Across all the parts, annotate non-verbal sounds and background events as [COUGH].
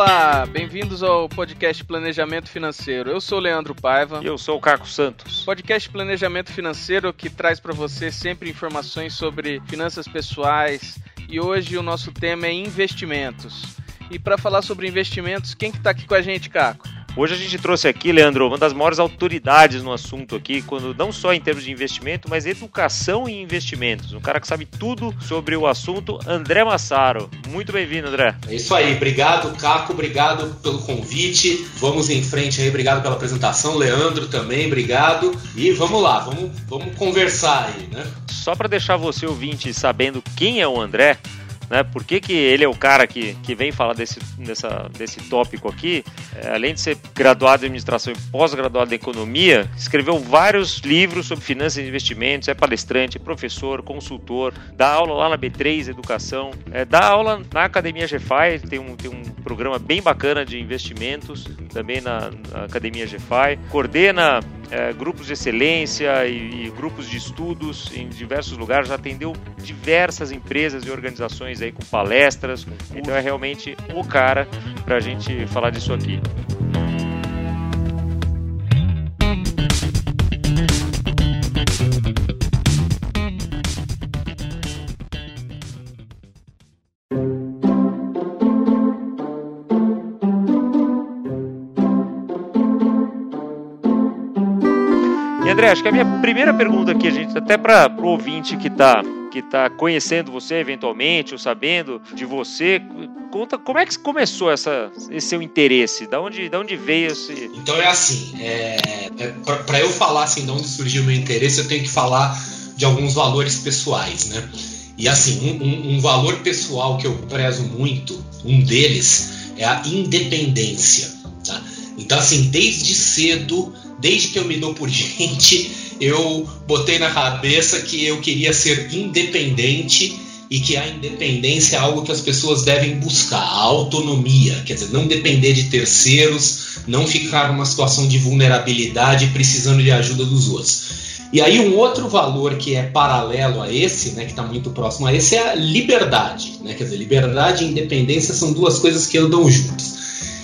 Olá, bem-vindos ao podcast Planejamento Financeiro. Eu sou o Leandro Paiva. E eu sou o Caco Santos. Podcast Planejamento Financeiro que traz para você sempre informações sobre finanças pessoais e hoje o nosso tema é investimentos. E para falar sobre investimentos, quem que tá aqui com a gente, Caco? Hoje a gente trouxe aqui, Leandro, uma das maiores autoridades no assunto aqui, quando não só em termos de investimento, mas educação e investimentos. Um cara que sabe tudo sobre o assunto, André Massaro. Muito bem-vindo, André. É isso aí, obrigado, Caco, obrigado pelo convite. Vamos em frente aí, obrigado pela apresentação, Leandro também, obrigado. E vamos lá, vamos, vamos conversar aí, né? Só para deixar você ouvinte sabendo quem é o André, né? Por que, que ele é o cara que, que vem falar desse, dessa, desse tópico aqui? É, além de ser graduado em administração e pós-graduado em economia, escreveu vários livros sobre finanças e investimentos, é palestrante, é professor, consultor, dá aula lá na B3 Educação, é, dá aula na Academia GFI, tem um, tem um programa bem bacana de investimentos também na, na Academia GFI, coordena é, grupos de excelência e, e, grupos de estudos em diversos lugares, já atendeu diversas empresas e organizações aí com palestras, então é realmente o cara para a gente falar disso aqui. André, acho que a minha primeira pergunta aqui, gente, até para o ouvinte que está que tá conhecendo você eventualmente, ou sabendo de você, conta como é que começou essa, esse seu interesse? Da onde, da onde veio esse. Então é assim, é, é, para eu falar assim, de onde surgiu o meu interesse, eu tenho que falar de alguns valores pessoais, né? E assim, um, um, um valor pessoal que eu prezo muito, um deles é a independência. Tá? Então, assim, desde cedo desde que eu me dou por [LAUGHS] gente, eu botei na cabeça que eu queria ser independente e que a independência é algo que as pessoas devem buscar, a autonomia, quer dizer, não depender de terceiros, não ficar numa situação de vulnerabilidade precisando de ajuda dos outros. E aí um outro valor que é paralelo a esse, né, que está muito próximo a esse, é a liberdade. Né? Quer dizer, liberdade e independência são duas coisas que andam juntas.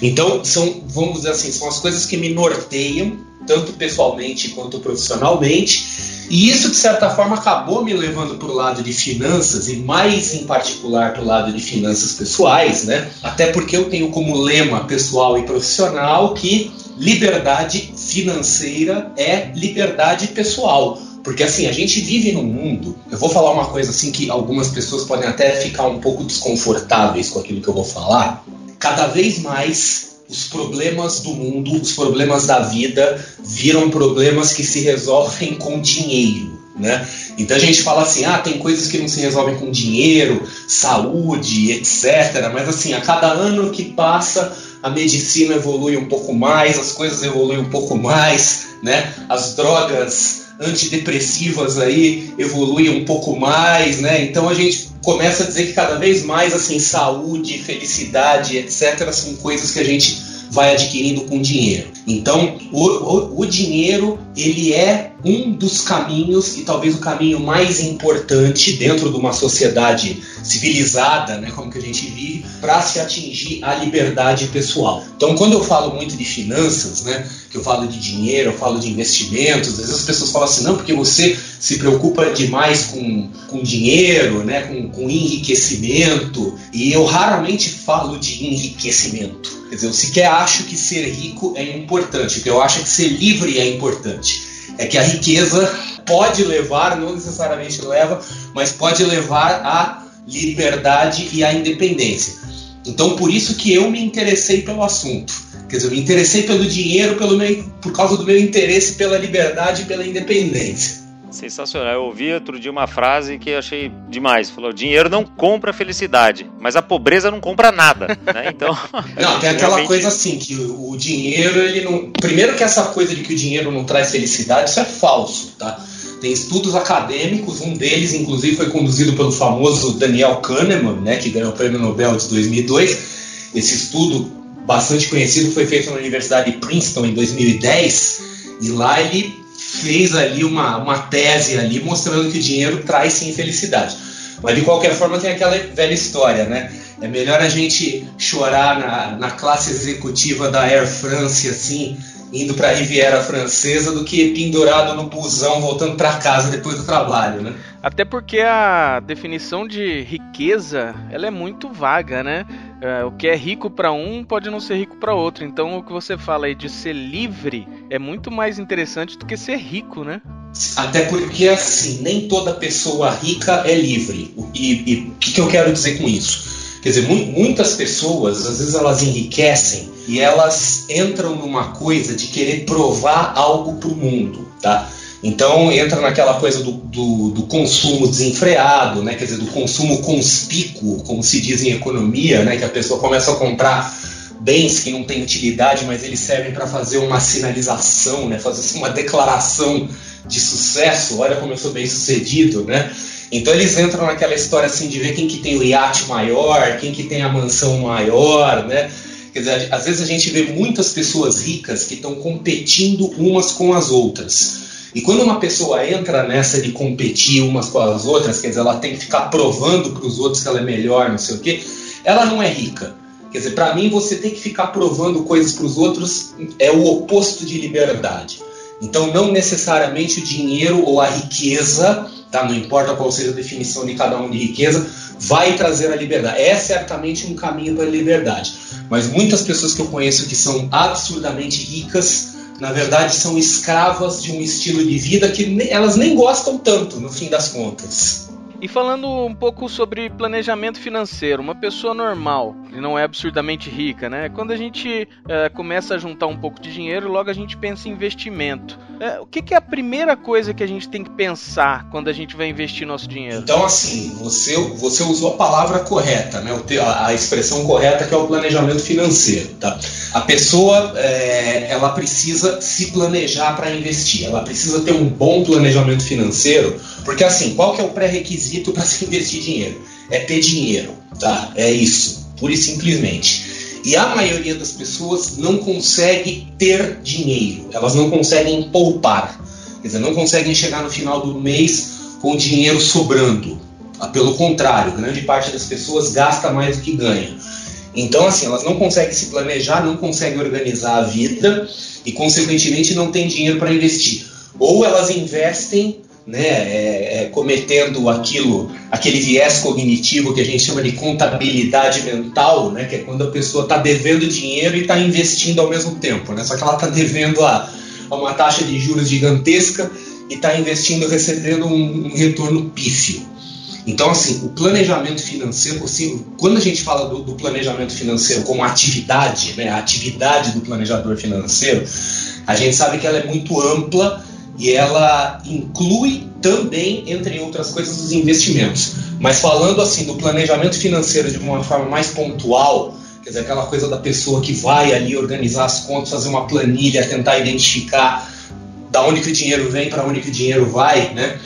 Então, são, vamos dizer assim, são as coisas que me norteiam tanto pessoalmente quanto profissionalmente. E isso, de certa forma, acabou me levando para o lado de finanças, e mais em particular para o lado de finanças pessoais, né? Até porque eu tenho como lema pessoal e profissional que liberdade financeira é liberdade pessoal. Porque assim, a gente vive num mundo. Eu vou falar uma coisa assim que algumas pessoas podem até ficar um pouco desconfortáveis com aquilo que eu vou falar. Cada vez mais os problemas do mundo, os problemas da vida viram problemas que se resolvem com dinheiro. Né? Então a gente fala assim, ah, tem coisas que não se resolvem com dinheiro, saúde, etc. Mas assim, a cada ano que passa, a medicina evolui um pouco mais, as coisas evoluem um pouco mais, né? As drogas antidepressivas aí evoluem um pouco mais, né? Então a gente começa a dizer que cada vez mais assim saúde, felicidade, etc, são coisas que a gente vai adquirindo com dinheiro. Então, o, o, o, dinheiro ele é um dos caminhos e talvez o caminho mais importante dentro de uma sociedade civilizada, né, como que a gente vive, para se atingir a liberdade pessoal. Então, quando eu falo muito de finanças, né, que eu falo de dinheiro, eu falo de investimentos, às vezes as pessoas falam assim, não, porque você se preocupa demais com, com dinheiro, né, com, com enriquecimento, e eu raramente falo de enriquecimento. Quer dizer, eu sequer acho que ser rico é importante, eu acho que ser livre é importante. É que a riqueza pode levar, não necessariamente leva, mas pode levar à liberdade e à independência. Então, por isso que eu me interessei pelo assunto. Quer dizer, eu me interessei pelo dinheiro pelo meu, por causa do meu interesse pela liberdade e pela independência. Sensacional. Eu ouvi outro dia uma frase que eu achei demais. Falou: dinheiro não compra felicidade, mas a pobreza não compra nada. Né? Então. [LAUGHS] Não, tem [LAUGHS] aquela realmente... coisa assim, que o dinheiro, ele não. Primeiro que essa coisa de que o dinheiro não traz felicidade, isso é falso, tá? Tem estudos acadêmicos, um deles, inclusive, foi conduzido pelo famoso Daniel Kahneman, né, que ganhou o prêmio Nobel de 2002. Esse estudo, bastante conhecido, foi feito na Universidade de Princeton em 2010, e lá ele fez ali uma, uma tese ali mostrando que o dinheiro traz sim felicidade. Mas de qualquer forma tem aquela velha história, né? É melhor a gente chorar na, na classe executiva da Air France, assim, indo para a Riviera Francesa, do que pendurado no busão voltando para casa depois do trabalho, né? Até porque a definição de riqueza ela é muito vaga, né? É, o que é rico para um pode não ser rico para outro. Então o que você fala aí de ser livre é muito mais interessante do que ser rico, né? Até porque assim nem toda pessoa rica é livre. E o que, que eu quero dizer com isso? Quer dizer, mu muitas pessoas, às vezes elas enriquecem e elas entram numa coisa de querer provar algo para o mundo, tá? Então entra naquela coisa do, do, do, consumo desenfreado, né? quer dizer, do consumo conspícuo, como se diz em economia, né? que a pessoa começa a comprar bens que não têm utilidade, mas eles servem para fazer uma sinalização, né? fazer assim, uma declaração de sucesso, olha como eu sou bem sucedido, né? Então eles entram naquela história assim de ver quem que tem o iate maior, quem que tem a mansão maior, né? Quer dizer, às vezes a gente vê muitas pessoas ricas que estão competindo umas com as outras. E quando uma pessoa entra nessa de competir umas com as outras, quer dizer, ela tem que ficar provando para os outros que ela é melhor, não sei o quê, ela não é rica. Quer dizer, para mim, você tem que ficar provando coisas para os outros é o oposto de liberdade. Então, não necessariamente o dinheiro ou a riqueza, tá? não importa qual seja a definição de cada um de riqueza, vai trazer a liberdade. É certamente um caminho para a liberdade. Mas muitas pessoas que eu conheço que são absurdamente ricas, na verdade, são escravas de um estilo de vida que elas nem gostam tanto, no fim das contas. E falando um pouco sobre planejamento financeiro, uma pessoa normal, que não é absurdamente rica, né? Quando a gente é, começa a juntar um pouco de dinheiro, logo a gente pensa em investimento. É, o que, que, é a primeira coisa que a gente tem que pensar quando a gente vai investir nosso dinheiro? Então, assim, você, você usou a palavra correta, né? A, a expressão correta que é o planejamento financeiro, tá? A pessoa, é, ela precisa se planejar para investir, ela precisa ter um bom planejamento financeiro, porque assim, qual que é o pré-requisito para se [LAUGHS] investir dinheiro? É ter dinheiro, tá? É isso, pura e simplesmente. E a maioria das pessoas não consegue ter dinheiro, elas não conseguem poupar, quer dizer, não conseguem chegar no final do mês com dinheiro sobrando. Ah, pelo contrário, grande parte das pessoas gasta mais do que ganha. Então, assim, elas não conseguem se planejar, não conseguem organizar a vida e, consequentemente, não têm dinheiro para investir. Ou elas investem né, é, é, cometendo aquilo, aquele viés cognitivo que a gente chama de contabilidade mental, né, que é quando a pessoa está devendo dinheiro e está investindo ao mesmo tempo. Né, só que ela está devendo a, a, uma taxa de juros gigantesca e está investindo, recebendo um, um, retorno pífio. Então, assim, o planejamento financeiro, assim, quando a gente fala do, do planejamento financeiro como atividade, né, a atividade do planejador financeiro, a gente sabe que ela é muito ampla e ela inclui também, entre outras coisas, os investimentos. Mas falando assim do planejamento financeiro de uma forma mais pontual, quer dizer, aquela coisa da pessoa que vai ali organizar as contas, fazer uma planilha, tentar identificar da onde que o dinheiro vem, para onde que o dinheiro vai, né?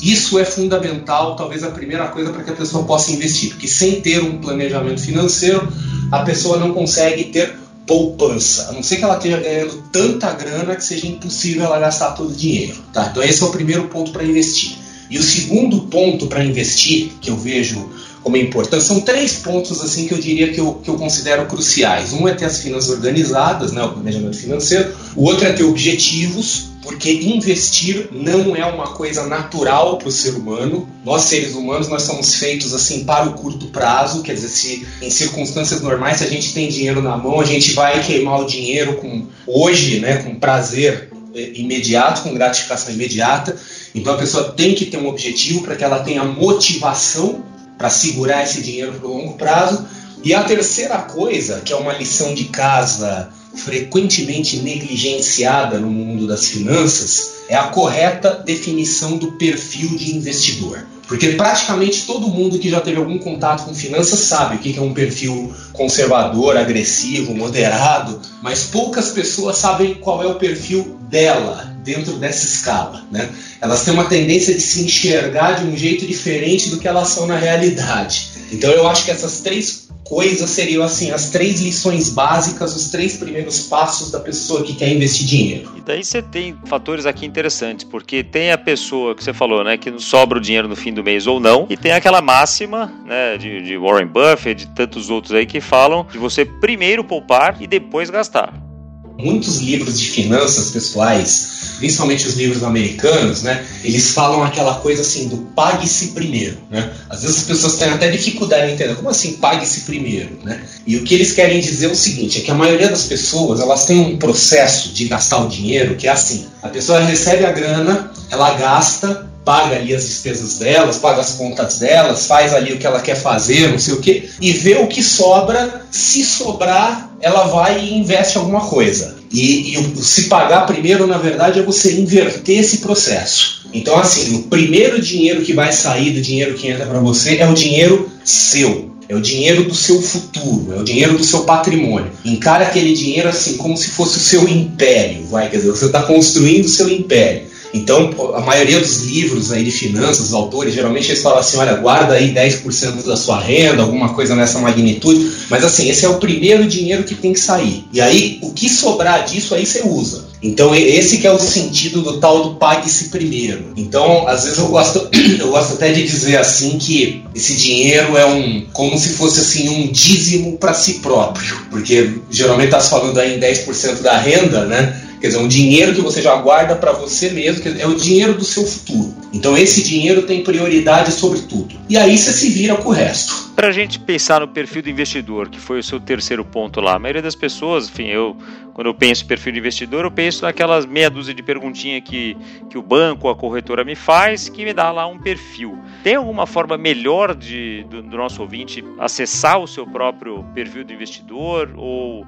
Isso é fundamental, talvez a primeira coisa para que a pessoa possa investir, porque sem ter um planejamento financeiro, a pessoa não consegue ter poupança, a não ser que ela esteja ganhando tanta grana que seja impossível ela gastar todo o dinheiro. Tá? Então esse é o primeiro ponto para investir. E o segundo ponto para investir, que eu vejo como importante, são três pontos assim que eu diria que eu, que eu considero cruciais. Um é ter as finanças organizadas, né, o planejamento financeiro. O outro é ter objetivos, porque investir não é uma coisa natural para o ser humano. Nós seres humanos nós somos feitos assim para o curto prazo, quer dizer, se em circunstâncias normais se a gente tem dinheiro na mão, a gente vai queimar o dinheiro com hoje, né, com prazer é, imediato, com gratificação imediata. Então a pessoa tem que ter um objetivo para que ela tenha motivação para segurar esse dinheiro para o longo prazo. E a terceira coisa, que é uma lição de casa frequentemente negligenciada no mundo das finanças é a correta definição do perfil de investidor. Porque praticamente todo mundo que já teve algum contato com finanças sabe o que é um perfil conservador, agressivo, moderado, mas poucas pessoas sabem qual é o perfil dela dentro dessa escala. Né? Elas têm uma tendência de se enxergar de um jeito diferente do que elas são na realidade. Então eu acho que essas três coisas seriam assim as três lições básicas, os três primeiros passos da pessoa que quer investir dinheiro. E daí você tem fatores aqui interessantes, porque tem a pessoa que você falou, né, que não sobra o dinheiro no fim do mês ou não, e tem aquela máxima, né, de, de Warren Buffett, de tantos outros aí que falam de você primeiro poupar e depois gastar. Muitos livros de finanças pessoais, principalmente os livros americanos, né, eles falam aquela coisa assim do pague-se primeiro, né? Às vezes as pessoas têm até dificuldade em entender como assim pague-se primeiro, né? E o que eles querem dizer é o seguinte, é que a maioria das pessoas, elas têm um processo de gastar o dinheiro que é assim, a pessoa recebe a grana, ela gasta paga ali as despesas delas, paga as contas delas, faz ali o que ela quer fazer, não sei o que, e vê o que sobra. Se sobrar, ela vai e investe alguma coisa. E, e se pagar primeiro, na verdade, é você inverter esse processo. Então, assim, o primeiro dinheiro que vai sair do dinheiro que entra para você é o dinheiro seu. É o dinheiro do seu futuro, é o dinheiro do seu patrimônio. Encara aquele dinheiro assim como se fosse o seu império, vai, quer dizer, você está construindo o seu império. Então, a maioria dos livros aí de finanças, os autores, geralmente eles falam assim, olha, guarda aí 10% da sua renda, alguma coisa nessa magnitude, mas assim, esse é o primeiro dinheiro que tem que sair. E aí, o que sobrar disso aí você usa. Então, esse que é o sentido do tal do pague-se primeiro. Então, às vezes eu gosto, [COUGHS] eu gosto até de dizer assim que esse dinheiro é um, como se fosse assim, um dízimo para si próprio, porque geralmente está falando aí em 10% da renda, né? Quer dizer, um dinheiro que você já guarda para você mesmo, é o dinheiro do seu futuro. Então esse dinheiro tem prioridade sobre tudo. E aí você se vira com o resto. Para a gente pensar no perfil do investidor, que foi o seu terceiro ponto lá, a maioria das pessoas, enfim, eu quando eu penso perfil do investidor, eu penso naquelas meia dúzia de perguntinhas que, que o banco a corretora me faz, que me dá lá um perfil. Tem alguma forma melhor de, do, do nosso ouvinte acessar o seu próprio perfil do investidor ou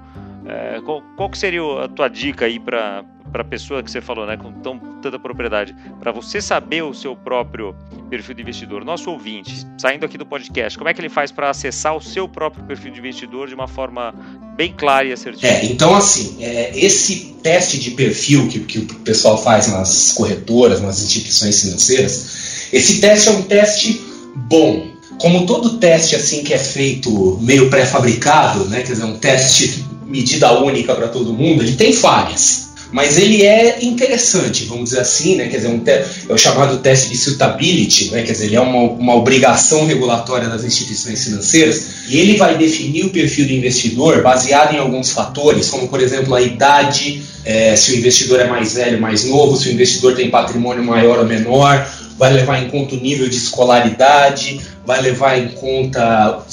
é, qual, qual que seria a tua dica aí para para a pessoa que você falou, né, com tão, tanta propriedade, para você saber o seu próprio perfil de investidor, nosso ouvinte, saindo aqui do podcast, como é que ele faz para acessar o seu próprio perfil de investidor de uma forma bem clara e assertiva? É, então assim, é, esse teste de perfil que, que o pessoal faz nas corretoras, nas instituições financeiras, esse teste é um teste bom. Como todo teste assim que é feito meio pré-fabricado, né, quer dizer, um teste medida única para todo mundo, ele tem falhas. Mas ele é interessante, vamos dizer assim, né? Quer dizer, um é o chamado teste de suitability, né? Quer dizer, ele é uma, uma obrigação regulatória das instituições financeiras e ele vai definir o perfil do investidor baseado em alguns fatores, como por exemplo a idade, é, se o investidor é mais velho, mais novo, se o investidor tem patrimônio maior ou menor, vai levar em conta o nível de escolaridade, vai levar em conta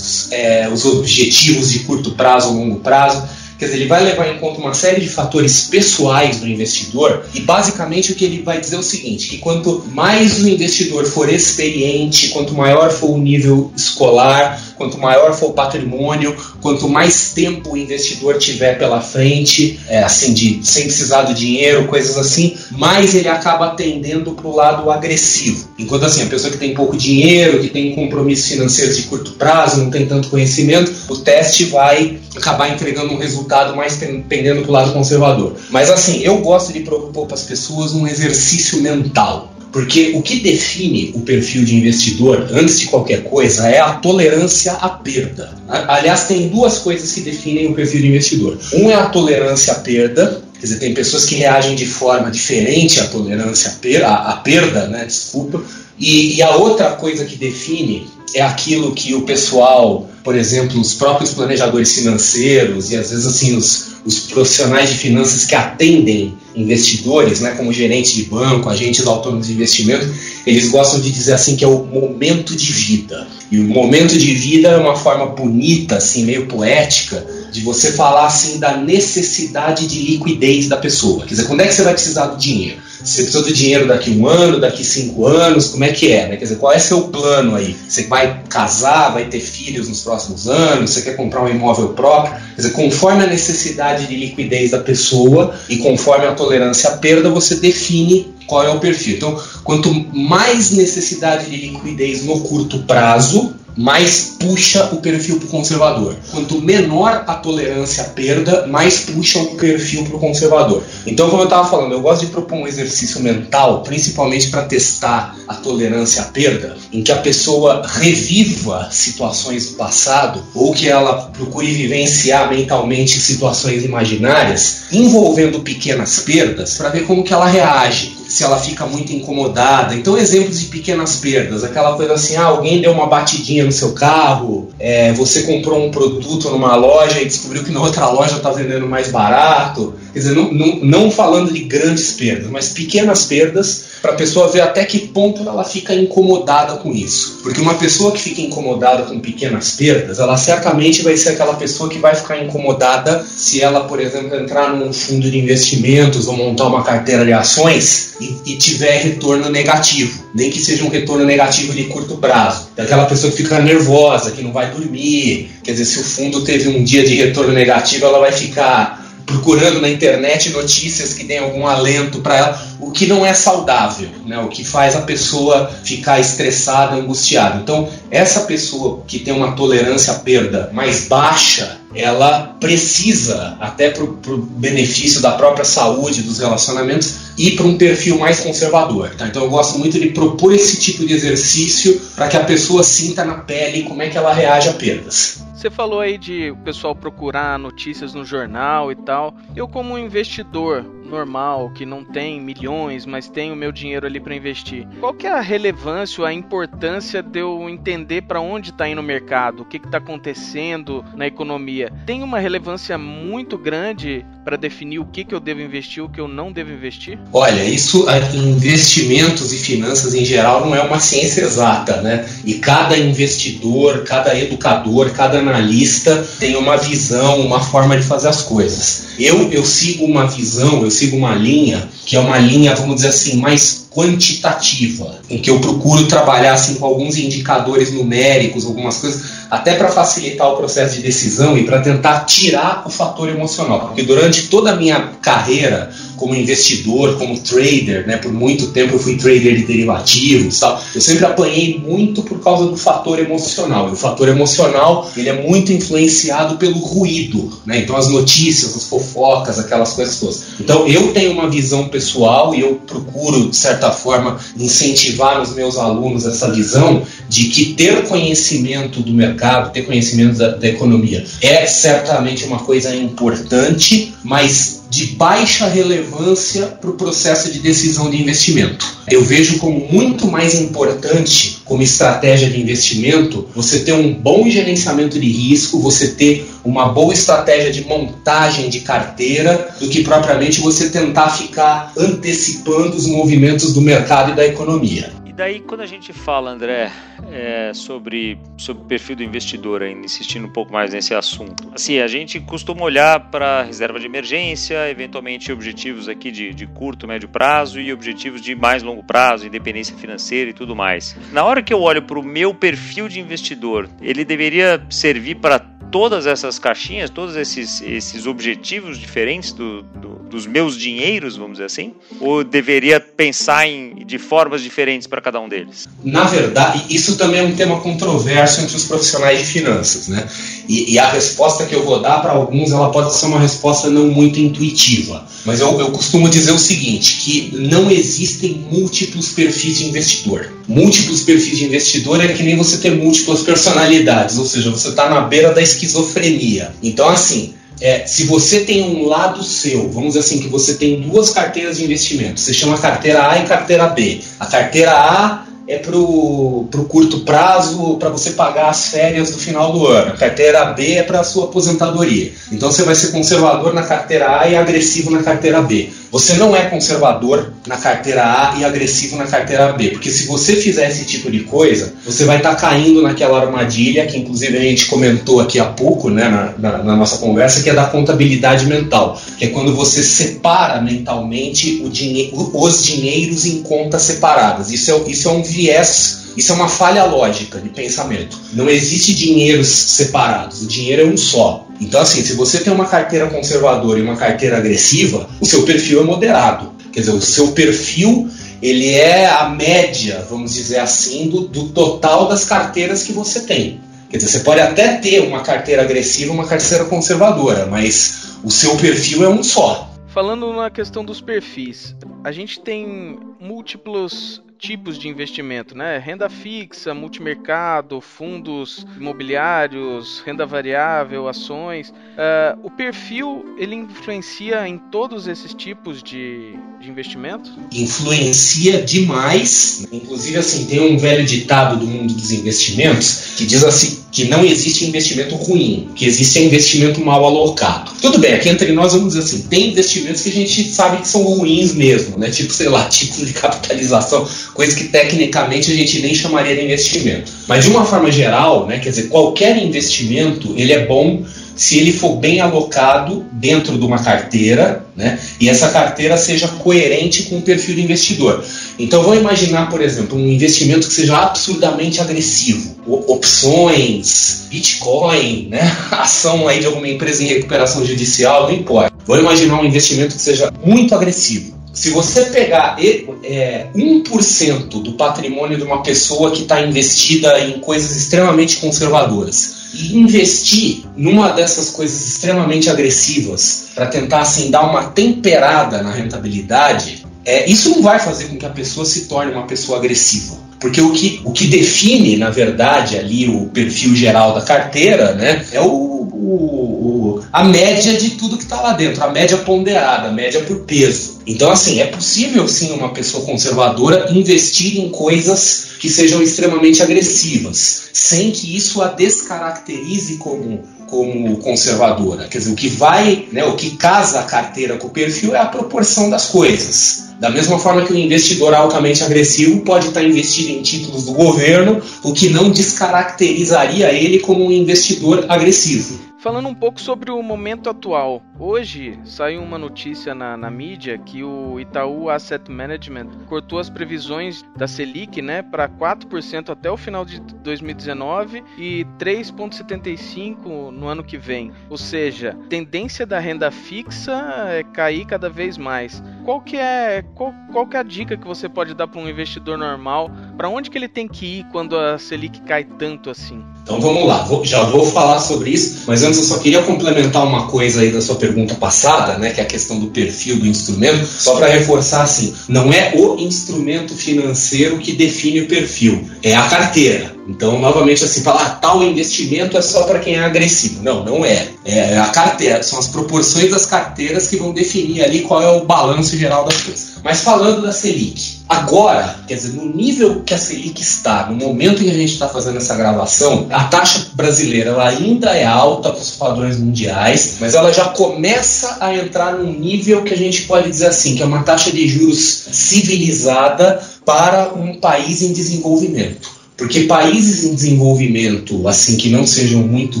é, os objetivos de curto prazo longo prazo. Quer dizer, ele vai levar em conta uma série de fatores pessoais do investidor e basicamente o que ele vai dizer é o seguinte, que quanto mais o investidor for experiente, quanto maior for o nível escolar, quanto maior for o patrimônio, quanto mais tempo o investidor tiver pela frente, é, assim, de, sem precisar do dinheiro, coisas assim, mais ele acaba tendendo para o lado agressivo. Enquanto assim, a pessoa que tem pouco dinheiro, que tem compromissos financeiros de curto prazo, não tem tanto conhecimento, o teste vai acabar entregando um resultado mais pendendo para o lado conservador. Mas assim, eu gosto de propor para as pessoas um exercício mental. Porque o que define o perfil de investidor, antes de qualquer coisa, é a tolerância à perda. Aliás, tem duas coisas que definem o perfil de investidor. Um é a tolerância à perda, quer dizer, tem pessoas que reagem de forma diferente à tolerância à, à perda, né, desculpa. E, e a outra coisa que define é aquilo que o pessoal, por exemplo, os próprios planejadores financeiros e às vezes assim os os profissionais de finanças que atendem investidores, né, como gerente de banco, agentes autônomos de investimento, eles gostam de dizer assim que é o momento de vida. E o momento de vida é uma forma bonita, assim, meio poética, de você falar assim da necessidade de liquidez da pessoa. Quer dizer, quando é que você vai precisar do dinheiro? Você precisa do dinheiro daqui um ano, daqui cinco anos, como é que é? Né? Quer dizer, qual é seu plano aí? Você vai casar, vai ter filhos nos próximos anos, você quer comprar um imóvel próprio? Quer dizer, conforme a necessidade de liquidez da pessoa e conforme a tolerância à perda, você define qual é o perfil. Então, quanto mais necessidade de liquidez no curto prazo, mais puxa o perfil para o conservador. Quanto menor a tolerância à perda, mais puxa o perfil para o conservador. Então, como eu estava falando, eu gosto de propor um exercício mental, principalmente para testar a tolerância à perda, em que a pessoa reviva situações do passado ou que ela procure vivenciar mentalmente situações imaginárias envolvendo pequenas perdas para ver como que ela reage se ela fica muito incomodada. Então, exemplos de pequenas perdas, aquela coisa assim: ah, alguém deu uma batidinha no seu carro, é, você comprou um produto numa loja e descobriu que na outra loja está vendendo mais barato. Quer dizer, não, não, não falando de grandes perdas, mas pequenas perdas para a pessoa ver até que ponto ela fica incomodada com isso. Porque uma pessoa que fica incomodada com pequenas perdas, ela certamente vai ser aquela pessoa que vai ficar incomodada se ela, por exemplo, entrar num fundo de investimentos ou montar uma carteira de ações e, e tiver retorno negativo, nem que seja um retorno negativo de curto prazo. Daquela pessoa que fica nervosa, que não vai dormir. Quer dizer, se o fundo teve um dia de retorno negativo, ela vai ficar procurando na internet notícias que deem algum alento para ela, o que não é saudável, né? o que faz a pessoa ficar estressada, angustiada. Então, essa pessoa que tem uma tolerância à perda mais baixa, ela precisa, até para o benefício da própria saúde, dos relacionamentos, ir para um perfil mais conservador. Tá? Então, eu gosto muito de propor esse tipo de exercício para que a pessoa sinta na pele como é que ela reage a perdas. Você falou aí de o pessoal procurar notícias no jornal e tal. Eu, como investidor, normal, que não tem milhões, mas tem o meu dinheiro ali para investir. Qual que é a relevância ou a importância de eu entender para onde está indo o mercado, o que está acontecendo na economia? Tem uma relevância muito grande para definir o que, que eu devo investir, o que eu não devo investir? Olha, isso, investimentos e finanças em geral não é uma ciência exata, né? E cada investidor, cada educador, cada analista tem uma visão, uma forma de fazer as coisas. Eu, eu sigo uma visão, eu sigo uma linha que é uma linha, vamos dizer assim, mais quantitativa, em que eu procuro trabalhar assim com alguns indicadores numéricos, algumas coisas, até para facilitar o processo de decisão e para tentar tirar o fator emocional, porque durante toda a minha carreira como investidor, como trader, né? Por muito tempo eu fui trader de derivativos, tal. Eu sempre apanhei muito por causa do fator emocional. E o fator emocional ele é muito influenciado pelo ruído, né? Então as notícias, as fofocas, aquelas coisas todas. Então eu tenho uma visão pessoal e eu procuro de certa forma incentivar nos meus alunos essa visão de que ter conhecimento do mercado, ter conhecimento da, da economia é certamente uma coisa importante, mas de baixa relevância para o processo de decisão de investimento. Eu vejo como muito mais importante, como estratégia de investimento, você ter um bom gerenciamento de risco, você ter uma boa estratégia de montagem de carteira, do que propriamente você tentar ficar antecipando os movimentos do mercado e da economia daí, quando a gente fala, André, é, sobre, sobre o perfil do investidor, ainda insistindo um pouco mais nesse assunto, assim, a gente costuma olhar para reserva de emergência, eventualmente objetivos aqui de, de curto, médio prazo e objetivos de mais longo prazo, independência financeira e tudo mais. Na hora que eu olho para o meu perfil de investidor, ele deveria servir para todas essas caixinhas, todos esses, esses objetivos diferentes do, do, dos meus dinheiros, vamos dizer assim? Ou deveria pensar em, de formas diferentes para cada um deles? Na verdade, isso também é um tema controverso entre os profissionais de finanças, né? E, e a resposta que eu vou dar para alguns, ela pode ser uma resposta não muito intuitiva. Mas eu, eu costumo dizer o seguinte, que não existem múltiplos perfis de investidor. Múltiplos perfis de investidor é que nem você ter múltiplas personalidades, ou seja, você está na beira da esquizofrenia. Então, assim, é, se você tem um lado seu, vamos dizer assim, que você tem duas carteiras de investimento, você chama carteira A e carteira B. A carteira A é para o curto prazo, para você pagar as férias do final do ano. Carteira B é para a sua aposentadoria. Então você vai ser conservador na carteira A e agressivo na carteira B. Você não é conservador na carteira A e agressivo na carteira B, porque se você fizer esse tipo de coisa, você vai estar tá caindo naquela armadilha que, inclusive, a gente comentou aqui há pouco, né, na, na, na, nossa conversa, que é da contabilidade mental, que é quando você separa mentalmente dinhe os dinheiros em contas separadas. Isso é, isso é um viés isso é uma falha lógica de pensamento. Não existe dinheiros separados, o dinheiro é um só. Então, assim, se você tem uma carteira conservadora e uma carteira agressiva, o seu perfil é moderado. Quer dizer, o seu perfil ele é a média, vamos dizer assim, do, do total das carteiras que você tem. Quer dizer, você pode até ter uma carteira agressiva, uma carteira conservadora, mas o seu perfil é um só. Falando na questão dos perfis, a gente tem múltiplos tipos de investimento, né? Renda fixa, multimercado, fundos imobiliários, renda variável, ações. Uh, o perfil ele influencia em todos esses tipos de, de investimento? Influencia demais. Inclusive, assim, tem um velho ditado do mundo dos investimentos que diz assim que não existe investimento ruim, que existe investimento mal alocado. Tudo bem, aqui entre nós vamos dizer assim, tem investimentos que a gente sabe que são ruins mesmo, né? Tipo, sei lá, [LAUGHS] título de capitalização, coisa que tecnicamente a gente nem chamaria de investimento. Mas de uma forma geral, né, quer dizer, qualquer investimento, ele é bom se ele for bem alocado dentro de uma carteira, né, e essa carteira seja coerente com o perfil do investidor. Então, vamos imaginar, por exemplo, um investimento que seja absurdamente agressivo, opções, Bitcoin, né, [LAUGHS] ação aí de alguma empresa em recuperação judicial, não importa. Vamos imaginar um investimento que seja muito agressivo. Se você pegar é, 1% do patrimônio de uma pessoa que está investida em coisas extremamente conservadoras investir numa dessas coisas extremamente agressivas para tentar assim dar uma temperada na rentabilidade, é, isso não vai fazer com que a pessoa se torne uma pessoa agressiva. Porque o que, o que define, na verdade, ali o perfil geral da carteira né, é o, o, o a média de tudo que está lá dentro, a média ponderada, a média por peso. Então, assim, é possível sim uma pessoa conservadora investir em coisas que sejam extremamente agressivas, sem que isso a descaracterize como, como conservadora. Quer dizer, o que vai, né, o que casa a carteira com o perfil é a proporção das coisas. Da mesma forma que o investidor altamente agressivo pode estar investido em títulos do governo, o que não descaracterizaria ele como um investidor agressivo. Falando um pouco sobre o momento atual. Hoje saiu uma notícia na, na mídia que o Itaú Asset Management cortou as previsões da Selic né, para 4% até o final de 2019 e 3,75% no ano que vem. Ou seja, tendência da renda fixa é cair cada vez mais. Qual que é, qual, qual que é a dica que você pode dar para um investidor normal? Para onde que ele tem que ir quando a Selic cai tanto assim? Então vamos lá, já vou falar sobre isso, mas antes eu só queria complementar uma coisa aí da sua pergunta passada, né, que é a questão do perfil do instrumento, só para reforçar assim, não é o instrumento financeiro que define o perfil, é a carteira. Então, novamente, assim, falar ah, tal investimento é só para quem é agressivo. Não, não é. É a carteira, são as proporções das carteiras que vão definir ali qual é o balanço geral das coisas. Mas falando da Selic, agora, quer dizer, no nível que a Selic está, no momento em que a gente está fazendo essa gravação, a taxa brasileira ela ainda é alta para os padrões mundiais, mas ela já começa a entrar num nível que a gente pode dizer assim, que é uma taxa de juros civilizada para um país em desenvolvimento. Porque países em desenvolvimento, assim, que não sejam muito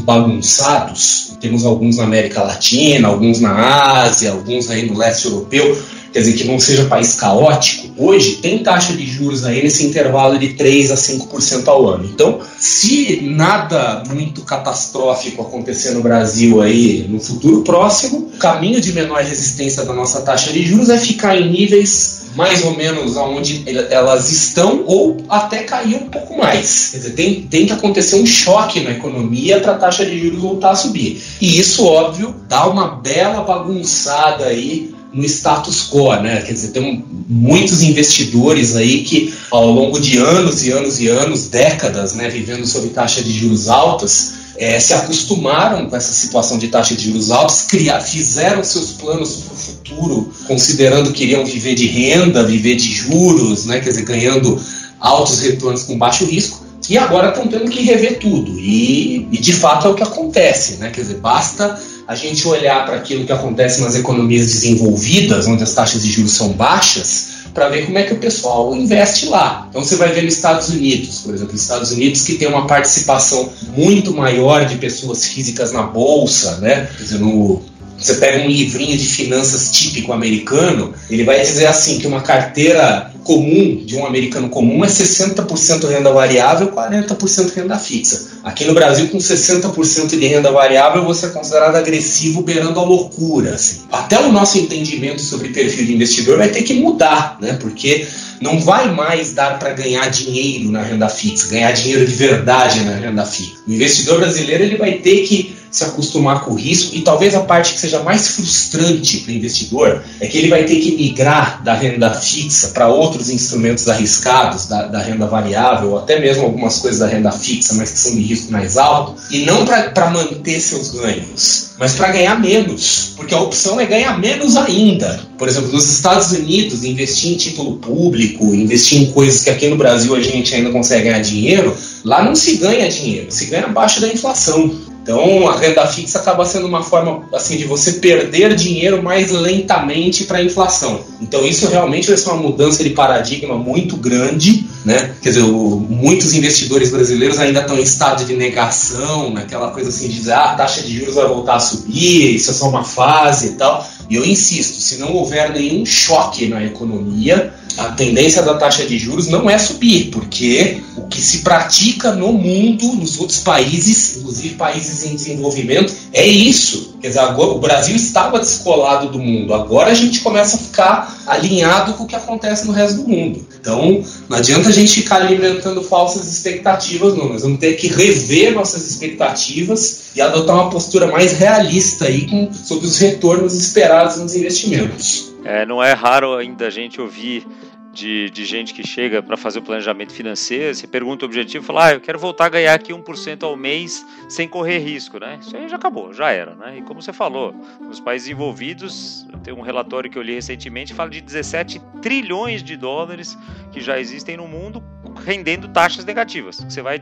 bagunçados, temos alguns na América Latina, alguns na Ásia, alguns aí no leste europeu, quer dizer, que não seja país caótico, hoje tem taxa de juros aí nesse intervalo de 3 a 5% ao ano. Então, se nada muito catastrófico acontecer no Brasil aí no futuro próximo, o caminho de menor resistência da nossa taxa de juros é ficar em níveis mais ou menos aonde elas estão ou até cair um pouco mais. Quer dizer, tem, tem que acontecer um choque na economia para a taxa de juros voltar a subir. E isso, óbvio, dá uma bela bagunçada aí no status quo, né? Quer dizer, tem muitos investidores aí que ao longo de anos e anos e anos, décadas, né, vivendo sob taxa de juros altas, é, se acostumaram com essa situação de taxa de juros altos, criar, fizeram seus planos para o futuro, considerando que iriam viver de renda, viver de juros, né, quer dizer, ganhando altos retornos com baixo risco, e agora estão tendo que rever tudo. E, e de fato é o que acontece, né? Quer dizer, basta a gente olhar para aquilo que acontece nas economias desenvolvidas, onde as taxas de juros são baixas, para ver como é que o pessoal investe lá. Então você vai ver nos Estados Unidos, por exemplo, nos Estados Unidos que tem uma participação muito maior de pessoas físicas na bolsa, né? Quer dizer, no você pega um livrinho de finanças típico americano, ele vai dizer assim que uma carteira comum de um americano comum é 60% renda variável, 40% renda fixa. Aqui no Brasil, com 60% de renda variável, você é considerado agressivo beirando a loucura. Assim. Até o nosso entendimento sobre perfil de investidor vai ter que mudar, né? Porque não vai mais dar para ganhar dinheiro na renda fixa, ganhar dinheiro de verdade na renda fixa. O investidor brasileiro ele vai ter que se acostumar com o risco e talvez a parte que seja mais frustrante para o investidor é que ele vai ter que migrar da renda fixa para outros instrumentos arriscados, da, da, renda variável, ou até mesmo algumas coisas da renda fixa, mas que são de risco mais alto, e não para manter seus ganhos, mas para ganhar menos, porque a opção é ganhar menos ainda. Por exemplo, nos Estados Unidos, investir em título público, investir em coisas que aqui no Brasil a gente ainda consegue ganhar dinheiro, lá não se ganha dinheiro, se ganha abaixo da inflação. Então, a renda fixa acaba sendo uma forma assim de você perder dinheiro mais lentamente para a inflação. Então, isso realmente vai ser uma mudança de paradigma muito grande, né? Quer dizer, muitos investidores brasileiros ainda estão em estado de negação, naquela coisa assim de dizer, ah, a taxa de juros vai voltar a subir, isso é só uma fase e tal. E eu insisto, se não houver nenhum choque na economia, a tendência da taxa de juros não é subir, porque o que se pratica no mundo, nos outros países, inclusive países em desenvolvimento, é isso. Quer dizer, agora, o Brasil estava descolado do mundo, agora a gente começa a ficar alinhado com o que acontece no resto do mundo. Então, não adianta a gente ficar alimentando falsas expectativas, não. Nós vamos ter que rever nossas expectativas e adotar uma postura mais realista aí com, sobre os retornos esperados nos investimentos. É, não é raro ainda a gente ouvir de, de gente que chega para fazer o planejamento financeiro, você pergunta o objetivo, fala, ah, eu quero voltar a ganhar aqui 1% ao mês sem correr risco, né? Isso aí já acabou, já era, né? E como você falou, nos países envolvidos, tem um relatório que eu li recentemente, fala de 17 trilhões de dólares que já existem no mundo rendendo taxas negativas. Você vai,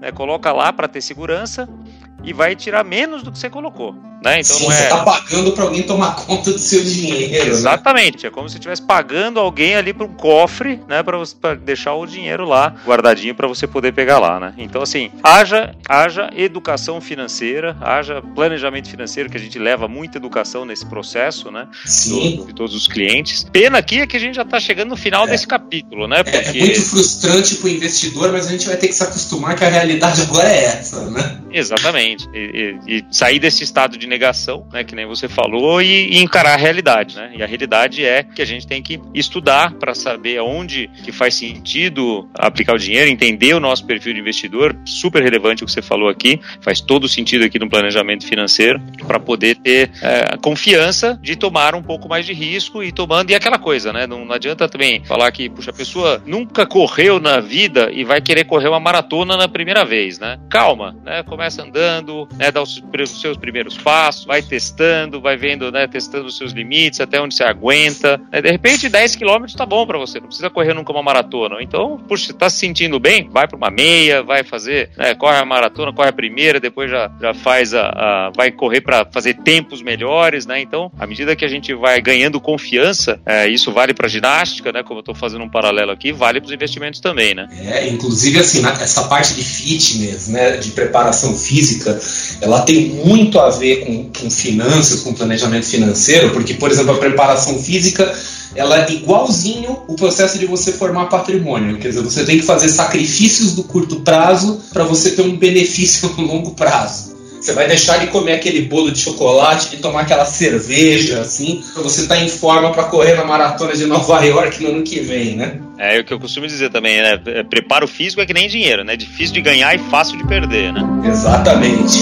né, coloca lá para ter segurança e vai tirar menos do que você colocou. Né? Então Sim, é... você está pagando para alguém tomar conta do seu dinheiro. Né? Exatamente, né? é como se estivesse pagando alguém ali para um cofre, né, para deixar o dinheiro lá guardadinho para você poder pegar lá, né? Então assim, haja, haja educação financeira, haja planejamento financeiro que a gente leva muita educação nesse processo, né? Sim. De todos os clientes. Pena aqui é que a gente já está chegando no final é. desse capítulo, né? Porque... É, é muito frustrante para o investidor, mas a gente vai ter que se acostumar que a realidade agora é essa, né? Exatamente. E, e, e sair desse estado de negação, né, que nem você falou, e, e, encarar a realidade, né? E a realidade é que a gente tem que estudar para saber onde que faz sentido aplicar o dinheiro, entender o nosso perfil de investidor, super relevante o que você falou aqui, faz todo sentido aqui no planejamento financeiro, para poder ter é, confiança de tomar um pouco mais de risco e tomando, e aquela coisa, né? Não, não adianta também falar que, puxa, a pessoa nunca correu na vida e vai querer correr uma maratona na primeira vez, né? Calma, né? Começa andando, né? Dá os seus primeiros passos, vai testando, vai vendo, né, testando os seus limites, até onde você aguenta. Né? De repente, 10 km tá bom para você, não precisa correr nunca uma maratona. Então, puxa, tá se sentindo bem, vai para uma meia, vai fazer, né, corre a maratona, corre a primeira, depois já, já faz a, a vai correr para fazer tempos melhores, né? Então, à medida que a gente vai ganhando confiança, é, isso vale para ginástica, né? Como eu tô fazendo um paralelo aqui, vale para os investimentos também, né? É, inclusive assim, essa parte de fitness, né, de preparação física, ela tem muito a ver com com, finanças, com planejamento financeiro, porque, por exemplo, a preparação física ela é igualzinho o processo de você formar patrimônio. Quer dizer, você tem que fazer sacrifícios do curto prazo para você ter um benefício no longo prazo. Você vai deixar de comer aquele bolo de chocolate, de tomar aquela cerveja, assim, para você estar tá em forma para correr na maratona de Nova York no ano que vem, né? É, é o que eu costumo dizer também, né? É, preparo físico é que nem dinheiro, né? Difícil de ganhar e fácil de perder, né? Exatamente.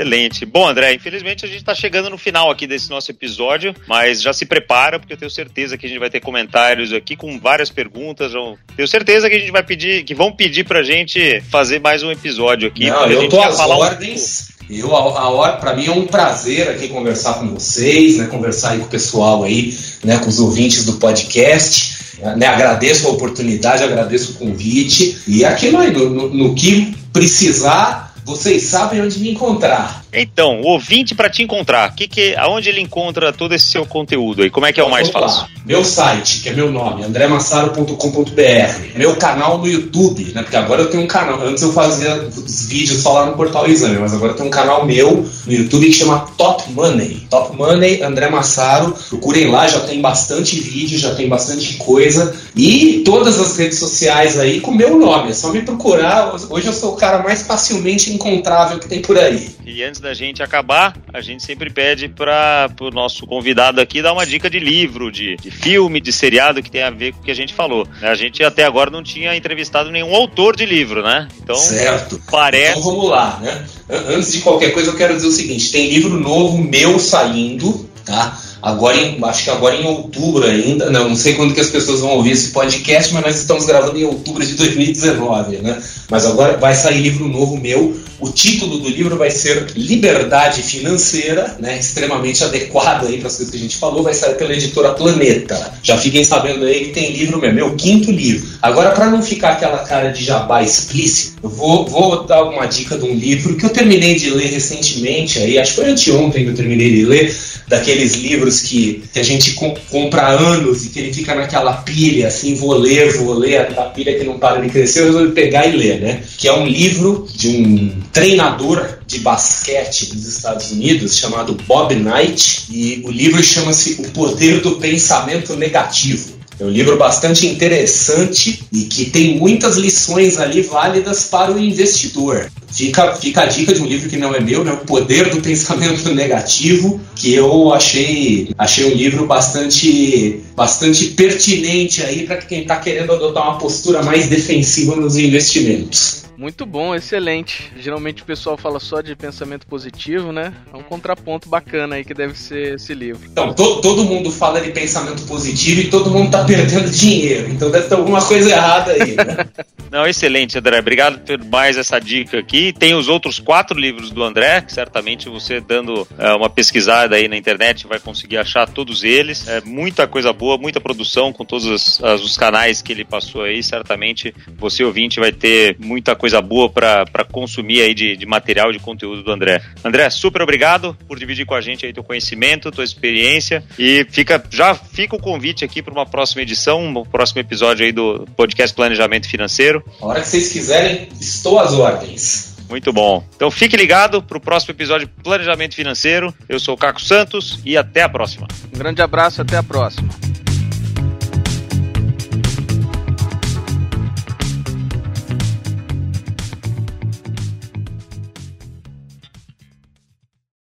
Excelente. Bom, André, infelizmente a gente está chegando no final aqui desse nosso episódio, mas já se prepara, porque eu tenho certeza que a gente vai ter comentários aqui com várias perguntas. Tenho certeza que a gente vai pedir, que vão pedir pra gente fazer mais um episódio aqui. Não, eu tô às ordens. Um... Eu, a, a hora, para mim é um prazer aqui conversar com vocês, né, conversar aí com o pessoal aí, né, com os ouvintes do podcast. Né, agradeço a oportunidade, agradeço o convite e aqui no, no, no que precisar vocês sabem onde me encontrar. Então, o ouvinte para te encontrar, que que, aonde ele encontra todo esse seu conteúdo aí? Como é que é o mais fácil? Meu site, que é meu nome, andremassaro.com.br. Meu canal no YouTube, né? Porque agora eu tenho um canal. Antes eu fazia os vídeos só lá no Portal Exame, mas agora eu tenho um canal meu no YouTube que chama Top Money. Top Money, André Massaro. Procurem lá, já tem bastante vídeo, já tem bastante coisa. E todas as redes sociais aí com meu nome. É só me procurar. Hoje eu sou o cara mais facilmente encontrável que tem por aí. E antes da gente acabar, a gente sempre pede para o nosso convidado aqui dar uma dica de livro, de, de, filme, de seriado que tem a ver com o que a gente falou. A gente até agora não tinha entrevistado nenhum autor de livro, né? Então, certo. Parece... Então vamos lá, né? Antes de qualquer coisa, eu quero dizer o seguinte: tem livro novo meu saindo, tá? Agora, em, acho que agora em outubro ainda, não, não sei quando que as pessoas vão ouvir esse podcast, mas nós estamos gravando em outubro de 2019, né? Mas agora vai sair livro novo meu. O título do livro vai ser Liberdade Financeira, né? Extremamente adequado aí para as coisas que a gente falou, vai sair pela editora Planeta. Já fiquem sabendo aí que tem livro mesmo, meu quinto livro. Agora, para não ficar aquela cara de jabá explícito, eu vou, vou dar uma dica de um livro que eu terminei de ler recentemente, aí, acho que foi anteontem que eu terminei de ler, daqueles livros que, que a gente compra há anos e que ele fica naquela pilha, assim, vou ler, vou ler, a pilha que não para de crescer, eu resolvi pegar e ler, né? Que é um livro de um treinador de basquete dos Estados Unidos chamado Bob Knight e o livro chama-se O Poder do Pensamento Negativo. É um livro bastante interessante e que tem muitas lições ali válidas para o investidor. Fica, fica a dica de um livro que não é meu, né? O Poder do Pensamento [LAUGHS] Negativo, que eu achei, achei um livro bastante, bastante pertinente aí para quem está querendo adotar uma postura mais defensiva nos investimentos. Muito bom, excelente. Geralmente o pessoal fala só de pensamento positivo, né? É um contraponto bacana aí que deve ser esse livro. Então, to todo mundo fala de pensamento positivo e todo mundo tá [LAUGHS] perdendo dinheiro. Então deve ter alguma coisa errada aí, né? [LAUGHS] Não, excelente, André. Obrigado por mais essa dica aqui. Tem os outros quatro livros do André, que certamente você dando é, uma pesquisada aí na internet vai conseguir achar todos eles. É muita coisa boa, muita produção com todos os, os canais que ele passou aí. Certamente você ouvinte vai ter muita coisa coisa boa para consumir aí de, de material, de conteúdo do André. André, super obrigado por dividir com a gente aí teu conhecimento, tua experiência e fica já fica o convite aqui para uma próxima edição, um próximo episódio aí do podcast Planejamento Financeiro. A hora que vocês quiserem, estou às ordens. Muito bom. Então fique ligado para o próximo episódio de Planejamento Financeiro. Eu sou o Caco Santos e até a próxima. Um grande abraço, até a próxima.